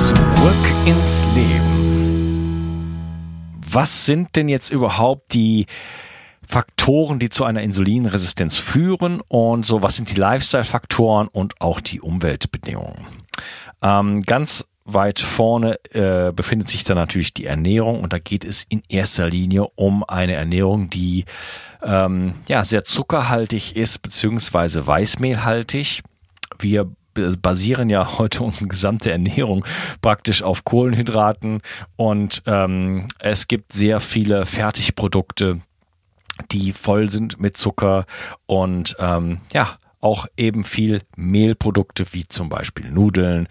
Zurück ins Leben. Was sind denn jetzt überhaupt die Faktoren, die zu einer Insulinresistenz führen und so, was sind die Lifestyle-Faktoren und auch die Umweltbedingungen? Ähm, ganz weit vorne äh, befindet sich dann natürlich die Ernährung und da geht es in erster Linie um eine Ernährung, die ähm, ja sehr zuckerhaltig ist beziehungsweise weißmehlhaltig. Wir basieren ja heute unsere gesamte Ernährung praktisch auf Kohlenhydraten und ähm, es gibt sehr viele Fertigprodukte, die voll sind mit Zucker und ähm, ja auch eben viel Mehlprodukte wie zum Beispiel Nudeln,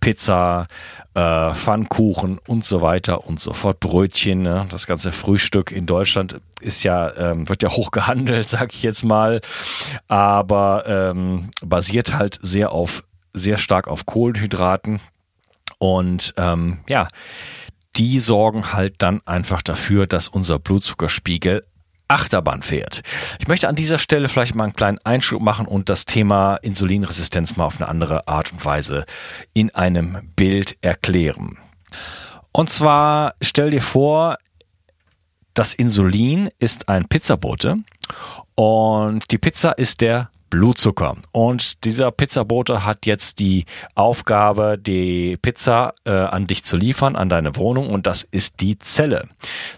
Pizza, äh, Pfannkuchen und so weiter und so fort, Brötchen. Ne? Das ganze Frühstück in Deutschland ist ja ähm, wird ja hoch gehandelt, sag ich jetzt mal, aber ähm, basiert halt sehr auf sehr stark auf Kohlenhydraten und ähm, ja die sorgen halt dann einfach dafür, dass unser Blutzuckerspiegel Achterbahn fährt. Ich möchte an dieser Stelle vielleicht mal einen kleinen Einschub machen und das Thema Insulinresistenz mal auf eine andere Art und Weise in einem Bild erklären. Und zwar stell dir vor, das Insulin ist ein Pizzabote und die Pizza ist der Blutzucker. Und dieser Pizzabote hat jetzt die Aufgabe, die Pizza äh, an dich zu liefern, an deine Wohnung und das ist die Zelle.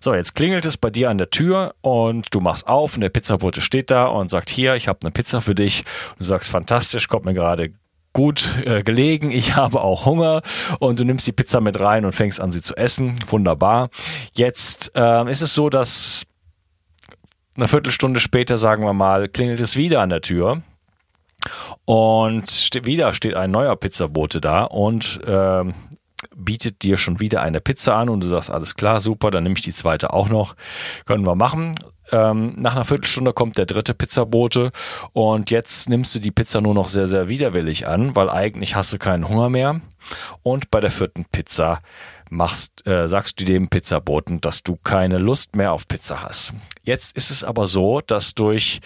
So, jetzt klingelt es bei dir an der Tür und du machst auf und der Pizzabote steht da und sagt, hier, ich habe eine Pizza für dich. Du sagst, fantastisch, kommt mir gerade gut äh, gelegen, ich habe auch Hunger und du nimmst die Pizza mit rein und fängst an sie zu essen. Wunderbar. Jetzt äh, ist es so, dass eine Viertelstunde später, sagen wir mal, klingelt es wieder an der Tür. Und ste wieder steht ein neuer Pizzabote da und äh, bietet dir schon wieder eine Pizza an und du sagst, alles klar, super, dann nehme ich die zweite auch noch. Können wir machen. Ähm, nach einer Viertelstunde kommt der dritte Pizzabote und jetzt nimmst du die Pizza nur noch sehr, sehr widerwillig an, weil eigentlich hast du keinen Hunger mehr. Und bei der vierten Pizza machst, äh, sagst du dem Pizzaboten, dass du keine Lust mehr auf Pizza hast. Jetzt ist es aber so, dass durch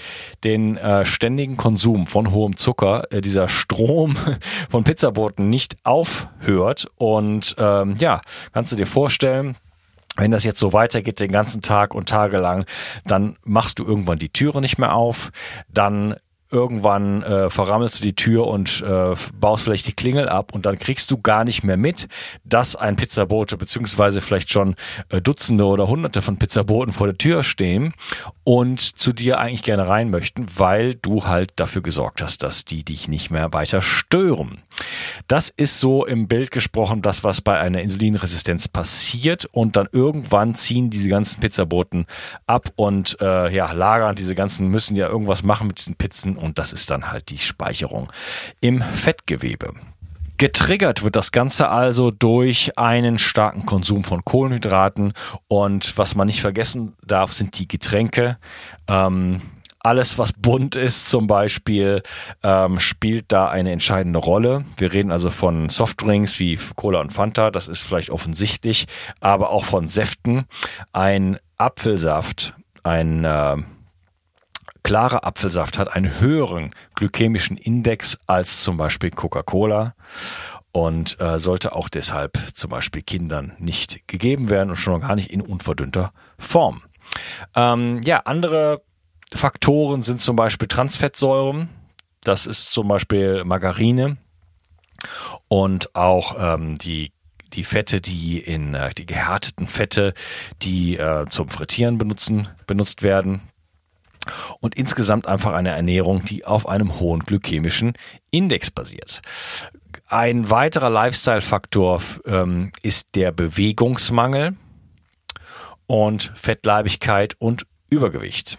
den äh, ständigen Konsum von hohem Zucker äh, dieser Strom von Pizzaboten nicht aufhört. Und ähm, ja, kannst du dir vorstellen, wenn das jetzt so weitergeht den ganzen Tag und tagelang, dann machst du irgendwann die Türe nicht mehr auf, dann irgendwann äh, verrammelst du die Tür und äh, baust vielleicht die Klingel ab und dann kriegst du gar nicht mehr mit, dass ein Pizzabote beziehungsweise vielleicht schon äh, Dutzende oder Hunderte von Pizzaboten vor der Tür stehen und zu dir eigentlich gerne rein möchten, weil du halt dafür gesorgt hast, dass die dich nicht mehr weiter stören. Das ist so im Bild gesprochen das, was bei einer Insulinresistenz passiert und dann irgendwann ziehen diese ganzen Pizzaboten ab und äh, ja, lagern diese ganzen, müssen ja irgendwas machen mit diesen Pizzen und das ist dann halt die Speicherung im Fettgewebe. Getriggert wird das Ganze also durch einen starken Konsum von Kohlenhydraten und was man nicht vergessen darf, sind die Getränke. Ähm, alles, was bunt ist zum Beispiel, ähm, spielt da eine entscheidende Rolle. Wir reden also von Softdrinks wie Cola und Fanta, das ist vielleicht offensichtlich, aber auch von Säften. Ein Apfelsaft, ein äh, klarer Apfelsaft hat einen höheren glykämischen Index als zum Beispiel Coca-Cola und äh, sollte auch deshalb zum Beispiel Kindern nicht gegeben werden und schon gar nicht in unverdünnter Form. Ähm, ja, andere Faktoren sind zum Beispiel Transfettsäuren. Das ist zum Beispiel Margarine und auch ähm, die die Fette, die in äh, die gehärteten Fette, die äh, zum Frittieren benutzen benutzt werden. Und insgesamt einfach eine Ernährung, die auf einem hohen glykämischen Index basiert. Ein weiterer Lifestyle-Faktor ähm, ist der Bewegungsmangel und Fettleibigkeit und Übergewicht.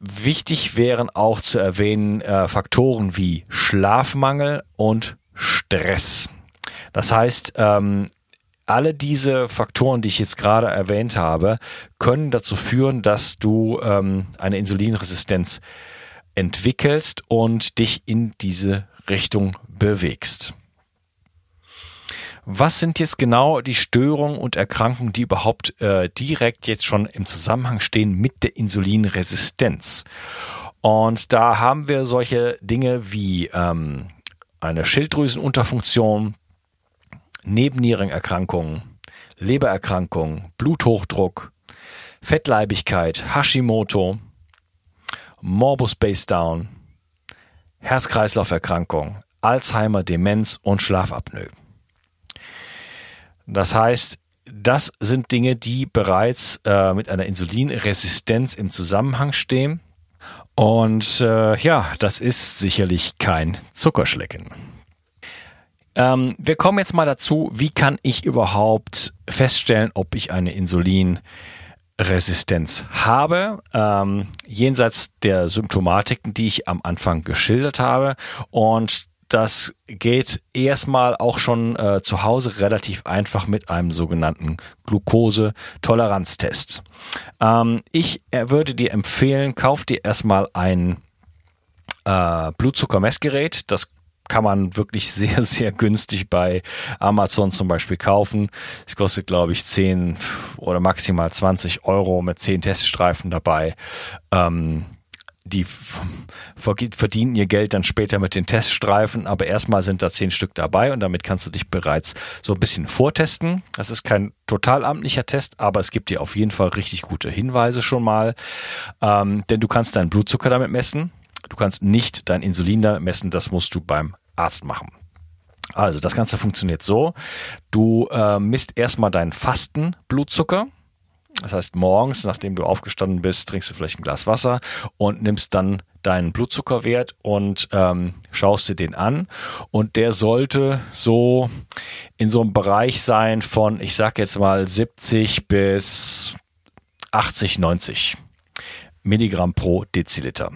Wichtig wären auch zu erwähnen äh, Faktoren wie Schlafmangel und Stress. Das heißt, ähm, alle diese Faktoren, die ich jetzt gerade erwähnt habe, können dazu führen, dass du ähm, eine Insulinresistenz entwickelst und dich in diese Richtung bewegst. Was sind jetzt genau die Störungen und Erkrankungen, die überhaupt äh, direkt jetzt schon im Zusammenhang stehen mit der Insulinresistenz? Und da haben wir solche Dinge wie ähm, eine Schilddrüsenunterfunktion, Nebennierenerkrankungen, Lebererkrankungen, Bluthochdruck, Fettleibigkeit, Hashimoto, Morbus Base Down, Herz-Kreislauf-Erkrankung, Alzheimer, Demenz und Schlafapnoe. Das heißt, das sind Dinge, die bereits äh, mit einer Insulinresistenz im Zusammenhang stehen. Und äh, ja, das ist sicherlich kein Zuckerschlecken. Ähm, wir kommen jetzt mal dazu, wie kann ich überhaupt feststellen, ob ich eine Insulinresistenz habe, ähm, jenseits der Symptomatiken, die ich am Anfang geschildert habe. Und das geht erstmal auch schon äh, zu Hause relativ einfach mit einem sogenannten Glukosetoleranztest. Ähm, ich äh, würde dir empfehlen, kauf dir erstmal ein äh, Blutzuckermessgerät. Das kann man wirklich sehr, sehr günstig bei Amazon zum Beispiel kaufen. Es kostet, glaube ich, 10 oder maximal 20 Euro mit 10 Teststreifen dabei. Ähm, die verdienen ihr Geld dann später mit den Teststreifen, aber erstmal sind da zehn Stück dabei und damit kannst du dich bereits so ein bisschen vortesten. Das ist kein total amtlicher Test, aber es gibt dir auf jeden Fall richtig gute Hinweise schon mal, ähm, denn du kannst deinen Blutzucker damit messen. Du kannst nicht dein Insulin damit messen, das musst du beim Arzt machen. Also das Ganze funktioniert so. Du äh, misst erstmal deinen fasten Blutzucker. Das heißt, morgens, nachdem du aufgestanden bist, trinkst du vielleicht ein Glas Wasser und nimmst dann deinen Blutzuckerwert und ähm, schaust dir den an. Und der sollte so in so einem Bereich sein von, ich sag jetzt mal 70 bis 80, 90 Milligramm pro Deziliter.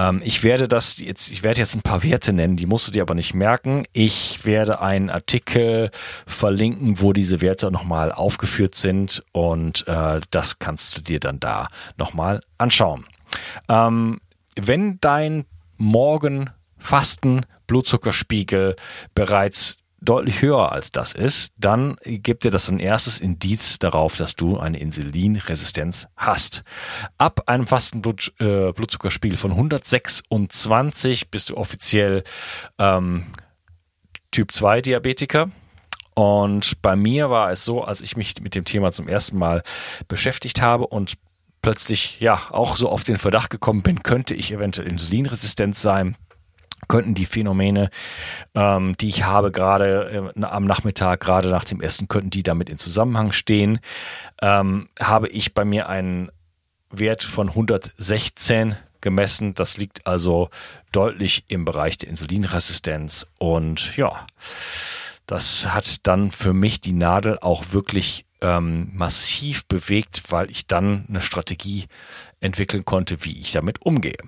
Ähm, ich werde das jetzt, ich werde jetzt ein paar Werte nennen, die musst du dir aber nicht merken. Ich werde einen Artikel verlinken, wo diese Werte nochmal aufgeführt sind und äh, das kannst du dir dann da nochmal anschauen. Ähm, wenn dein Morgen Fasten Blutzuckerspiegel bereits deutlich höher als das ist, dann gibt dir das ein erstes Indiz darauf, dass du eine Insulinresistenz hast. Ab einem fasten Blut, äh, von 126 bist du offiziell ähm, Typ 2 Diabetiker. Und bei mir war es so, als ich mich mit dem Thema zum ersten Mal beschäftigt habe und plötzlich ja auch so auf den Verdacht gekommen bin, könnte ich eventuell insulinresistent sein könnten die Phänomene, ähm, die ich habe gerade äh, am Nachmittag, gerade nach dem Essen, könnten die damit in Zusammenhang stehen. Ähm, habe ich bei mir einen Wert von 116 gemessen. Das liegt also deutlich im Bereich der Insulinresistenz. Und ja, das hat dann für mich die Nadel auch wirklich ähm, massiv bewegt, weil ich dann eine Strategie entwickeln konnte, wie ich damit umgehe.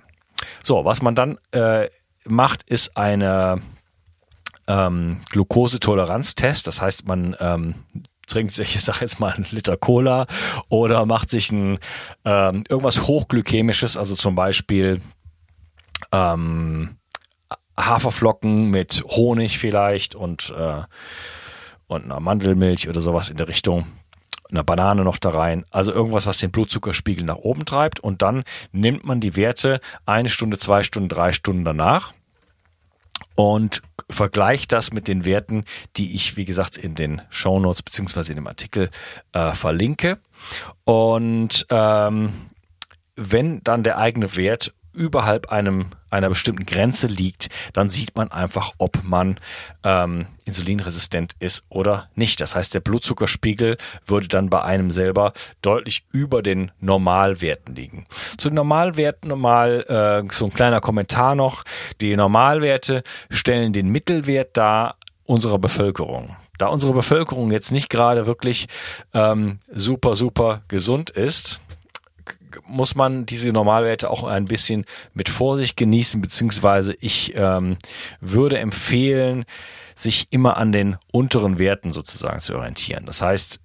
So, was man dann äh, macht, ist eine ähm, Glukosetoleranztest. Das heißt, man ähm, trinkt sich, ich sag jetzt mal, einen Liter Cola oder macht sich ein ähm, irgendwas hochglykämisches, also zum Beispiel ähm, Haferflocken mit Honig vielleicht und, äh, und einer Mandelmilch oder sowas in der Richtung eine Banane noch da rein. Also irgendwas, was den Blutzuckerspiegel nach oben treibt. Und dann nimmt man die Werte eine Stunde, zwei Stunden, drei Stunden danach und vergleicht das mit den Werten, die ich, wie gesagt, in den Show Notes beziehungsweise in dem Artikel äh, verlinke. Und ähm, wenn dann der eigene Wert überhalb einem, einer bestimmten Grenze liegt, dann sieht man einfach, ob man ähm, insulinresistent ist oder nicht. Das heißt, der Blutzuckerspiegel würde dann bei einem selber deutlich über den Normalwerten liegen. Zu den Normalwerten nochmal äh, so ein kleiner Kommentar noch. Die Normalwerte stellen den Mittelwert dar unserer Bevölkerung. Da unsere Bevölkerung jetzt nicht gerade wirklich ähm, super, super gesund ist, muss man diese Normalwerte auch ein bisschen mit Vorsicht genießen, beziehungsweise ich ähm, würde empfehlen, sich immer an den unteren Werten sozusagen zu orientieren. Das heißt,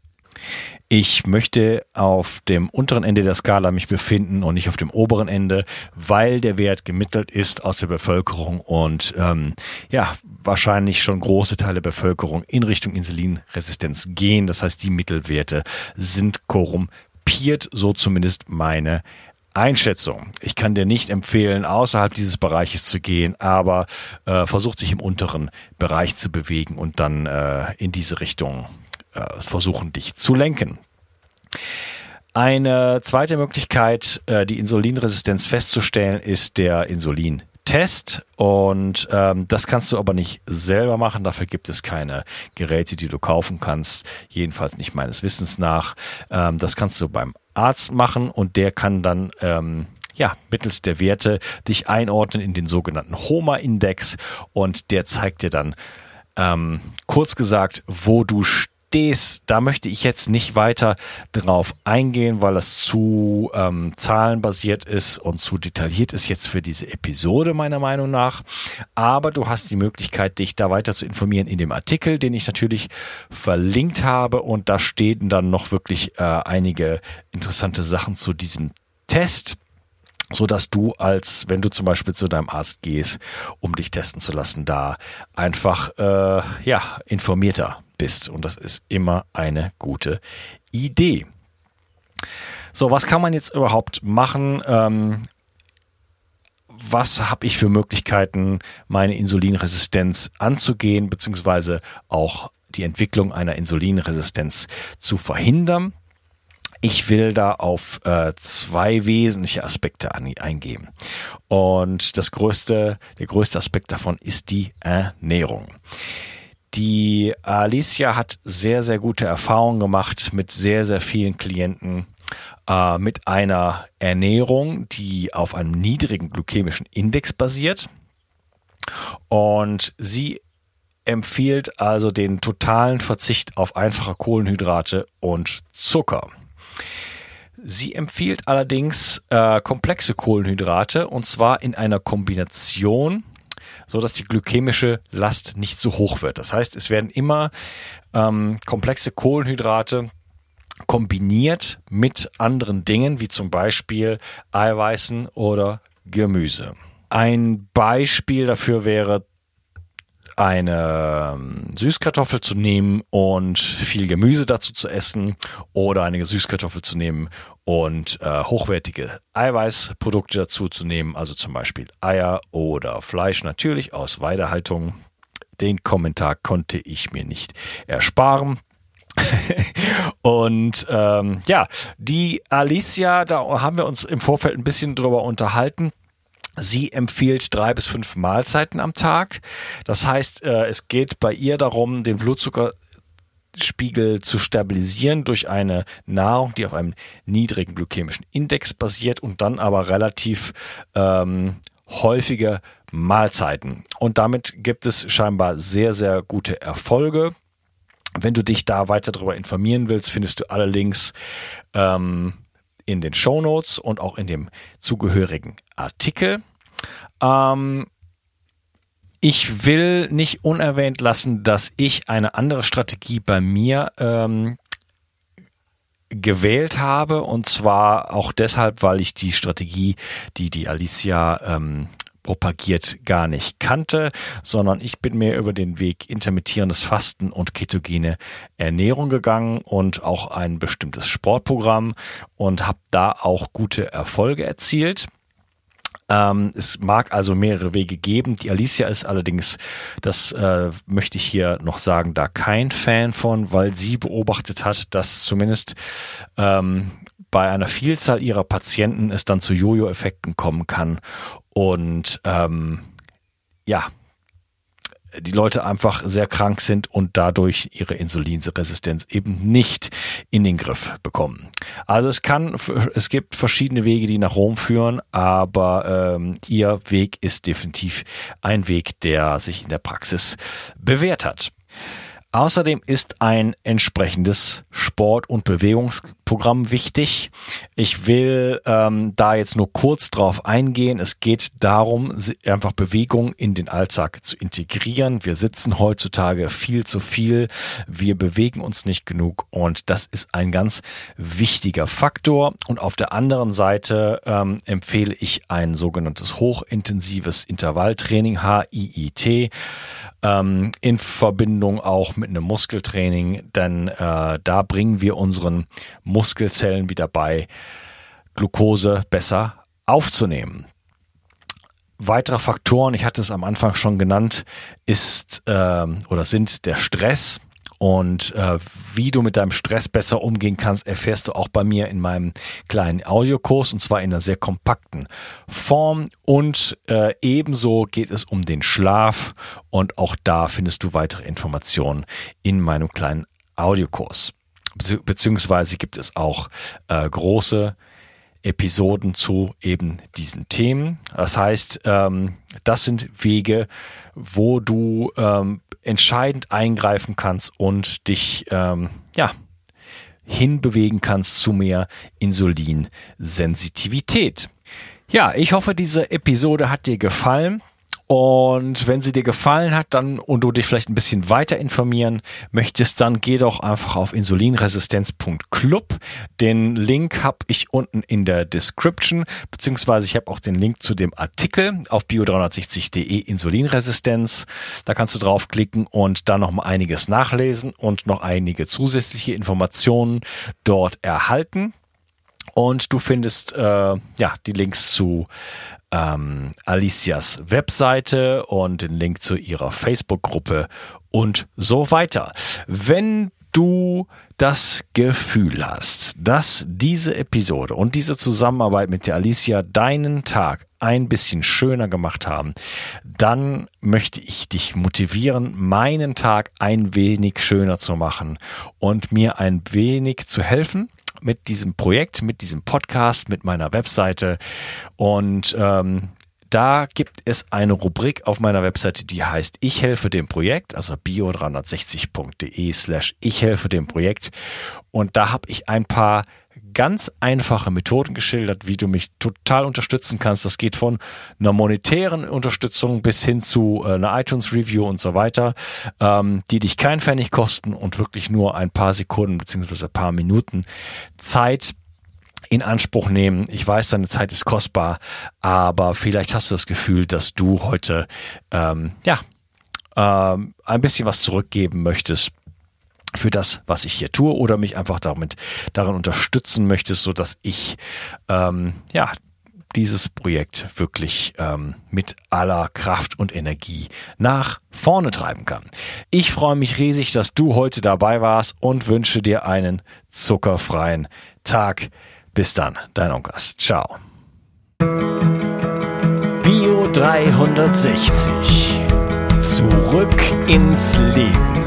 ich möchte auf dem unteren Ende der Skala mich befinden und nicht auf dem oberen Ende, weil der Wert gemittelt ist aus der Bevölkerung und ähm, ja, wahrscheinlich schon große Teile der Bevölkerung in Richtung Insulinresistenz gehen. Das heißt, die Mittelwerte sind korrumpiert, so zumindest meine Einschätzung. Ich kann dir nicht empfehlen, außerhalb dieses Bereiches zu gehen, aber äh, versucht sich im unteren Bereich zu bewegen und dann äh, in diese Richtung äh, versuchen, dich zu lenken. Eine zweite Möglichkeit, äh, die Insulinresistenz festzustellen, ist der Insulintest. Und ähm, das kannst du aber nicht selber machen. Dafür gibt es keine Geräte, die du kaufen kannst. Jedenfalls nicht meines Wissens nach. Ähm, das kannst du beim Arzt machen und der kann dann ähm, ja, mittels der Werte dich einordnen in den sogenannten HOMA-Index und der zeigt dir dann ähm, kurz gesagt, wo du stehst stehst, da möchte ich jetzt nicht weiter drauf eingehen, weil das zu ähm, zahlenbasiert ist und zu detailliert ist jetzt für diese Episode meiner Meinung nach. Aber du hast die Möglichkeit, dich da weiter zu informieren in dem Artikel, den ich natürlich verlinkt habe und da stehen dann noch wirklich äh, einige interessante Sachen zu diesem Test so dass du als, wenn du zum Beispiel zu deinem Arzt gehst, um dich testen zu lassen, da einfach äh, ja informierter bist. Und das ist immer eine gute Idee. So, was kann man jetzt überhaupt machen? Ähm, was habe ich für Möglichkeiten, meine Insulinresistenz anzugehen, beziehungsweise auch die Entwicklung einer Insulinresistenz zu verhindern? Ich will da auf äh, zwei wesentliche Aspekte an, eingehen. Und das größte, der größte Aspekt davon ist die Ernährung. Die Alicia hat sehr, sehr gute Erfahrungen gemacht mit sehr, sehr vielen Klienten äh, mit einer Ernährung, die auf einem niedrigen glykämischen Index basiert. Und sie empfiehlt also den totalen Verzicht auf einfache Kohlenhydrate und Zucker. Sie empfiehlt allerdings äh, komplexe Kohlenhydrate und zwar in einer Kombination so dass die glykämische Last nicht so hoch wird. Das heißt, es werden immer ähm, komplexe Kohlenhydrate kombiniert mit anderen Dingen, wie zum Beispiel Eiweißen oder Gemüse. Ein Beispiel dafür wäre eine ähm, Süßkartoffel zu nehmen und viel Gemüse dazu zu essen oder eine Süßkartoffel zu nehmen und äh, hochwertige Eiweißprodukte dazu zu nehmen, also zum Beispiel Eier oder Fleisch natürlich aus Weidehaltung. Den Kommentar konnte ich mir nicht ersparen. und ähm, ja, die Alicia, da haben wir uns im Vorfeld ein bisschen drüber unterhalten. Sie empfiehlt drei bis fünf Mahlzeiten am Tag. Das heißt, äh, es geht bei ihr darum, den Blutzuckerspiegel zu stabilisieren durch eine Nahrung, die auf einem niedrigen glykämischen Index basiert und dann aber relativ ähm, häufige Mahlzeiten. Und damit gibt es scheinbar sehr, sehr gute Erfolge. Wenn du dich da weiter darüber informieren willst, findest du alle Links ähm, in den Show Notes und auch in dem zugehörigen Artikel. Ähm, ich will nicht unerwähnt lassen, dass ich eine andere Strategie bei mir ähm, gewählt habe und zwar auch deshalb, weil ich die Strategie, die die Alicia ähm, propagiert, gar nicht kannte, sondern ich bin mir über den Weg intermittierendes Fasten und ketogene Ernährung gegangen und auch ein bestimmtes Sportprogramm und habe da auch gute Erfolge erzielt. Ähm, es mag also mehrere Wege geben. Die Alicia ist allerdings, das äh, möchte ich hier noch sagen, da kein Fan von, weil sie beobachtet hat, dass zumindest ähm, bei einer Vielzahl ihrer Patienten es dann zu Jojo-Effekten kommen kann und ähm, ja, die Leute einfach sehr krank sind und dadurch ihre Insulinresistenz eben nicht in den Griff bekommen. Also es kann, es gibt verschiedene Wege, die nach Rom führen, aber ähm, ihr Weg ist definitiv ein Weg, der sich in der Praxis bewährt hat. Außerdem ist ein entsprechendes Sport- und Bewegungsprogramm wichtig. Ich will ähm, da jetzt nur kurz drauf eingehen. Es geht darum, einfach Bewegung in den Alltag zu integrieren. Wir sitzen heutzutage viel zu viel. Wir bewegen uns nicht genug und das ist ein ganz wichtiger Faktor. Und auf der anderen Seite ähm, empfehle ich ein sogenanntes hochintensives Intervalltraining, HIIT, ähm, in Verbindung auch mit einem Muskeltraining, denn äh, da bringen wir unseren Muskelzellen wieder bei, Glucose besser aufzunehmen. Weitere Faktoren, ich hatte es am Anfang schon genannt, ist äh, oder sind der Stress, und äh, wie du mit deinem Stress besser umgehen kannst, erfährst du auch bei mir in meinem kleinen Audiokurs und zwar in einer sehr kompakten Form. Und äh, ebenso geht es um den Schlaf und auch da findest du weitere Informationen in meinem kleinen Audiokurs. Beziehungsweise gibt es auch äh, große Episoden zu eben diesen Themen. Das heißt, ähm, das sind Wege, wo du ähm, entscheidend eingreifen kannst und dich ähm, ja hinbewegen kannst zu mehr Insulinsensitivität. Ja, ich hoffe, diese Episode hat dir gefallen. Und wenn sie dir gefallen hat, dann und du dich vielleicht ein bisschen weiter informieren möchtest, dann geh doch einfach auf insulinresistenz.club. Den Link habe ich unten in der Description, beziehungsweise ich habe auch den Link zu dem Artikel auf bio360.de Insulinresistenz. Da kannst du draufklicken und dann noch mal einiges nachlesen und noch einige zusätzliche Informationen dort erhalten. Und du findest äh, ja die Links zu ähm, Alicias Webseite und den Link zu ihrer Facebook-Gruppe und so weiter. Wenn du das Gefühl hast, dass diese Episode und diese Zusammenarbeit mit der Alicia deinen Tag ein bisschen schöner gemacht haben, dann möchte ich dich motivieren, meinen Tag ein wenig schöner zu machen und mir ein wenig zu helfen mit diesem Projekt, mit diesem Podcast, mit meiner Webseite. Und ähm, da gibt es eine Rubrik auf meiner Webseite, die heißt Ich helfe dem Projekt, also bio360.de slash Ich helfe dem Projekt. Und da habe ich ein paar ganz einfache Methoden geschildert, wie du mich total unterstützen kannst. Das geht von einer monetären Unterstützung bis hin zu äh, einer iTunes-Review und so weiter, ähm, die dich kein Pfennig kosten und wirklich nur ein paar Sekunden beziehungsweise ein paar Minuten Zeit in Anspruch nehmen. Ich weiß, deine Zeit ist kostbar, aber vielleicht hast du das Gefühl, dass du heute ähm, ja ähm, ein bisschen was zurückgeben möchtest für das, was ich hier tue oder mich einfach damit daran unterstützen möchtest, so dass ich ähm, ja dieses Projekt wirklich ähm, mit aller Kraft und Energie nach vorne treiben kann. Ich freue mich riesig, dass du heute dabei warst und wünsche dir einen zuckerfreien Tag. Bis dann, dein Onkas. Ciao. Bio 360. Zurück ins Leben.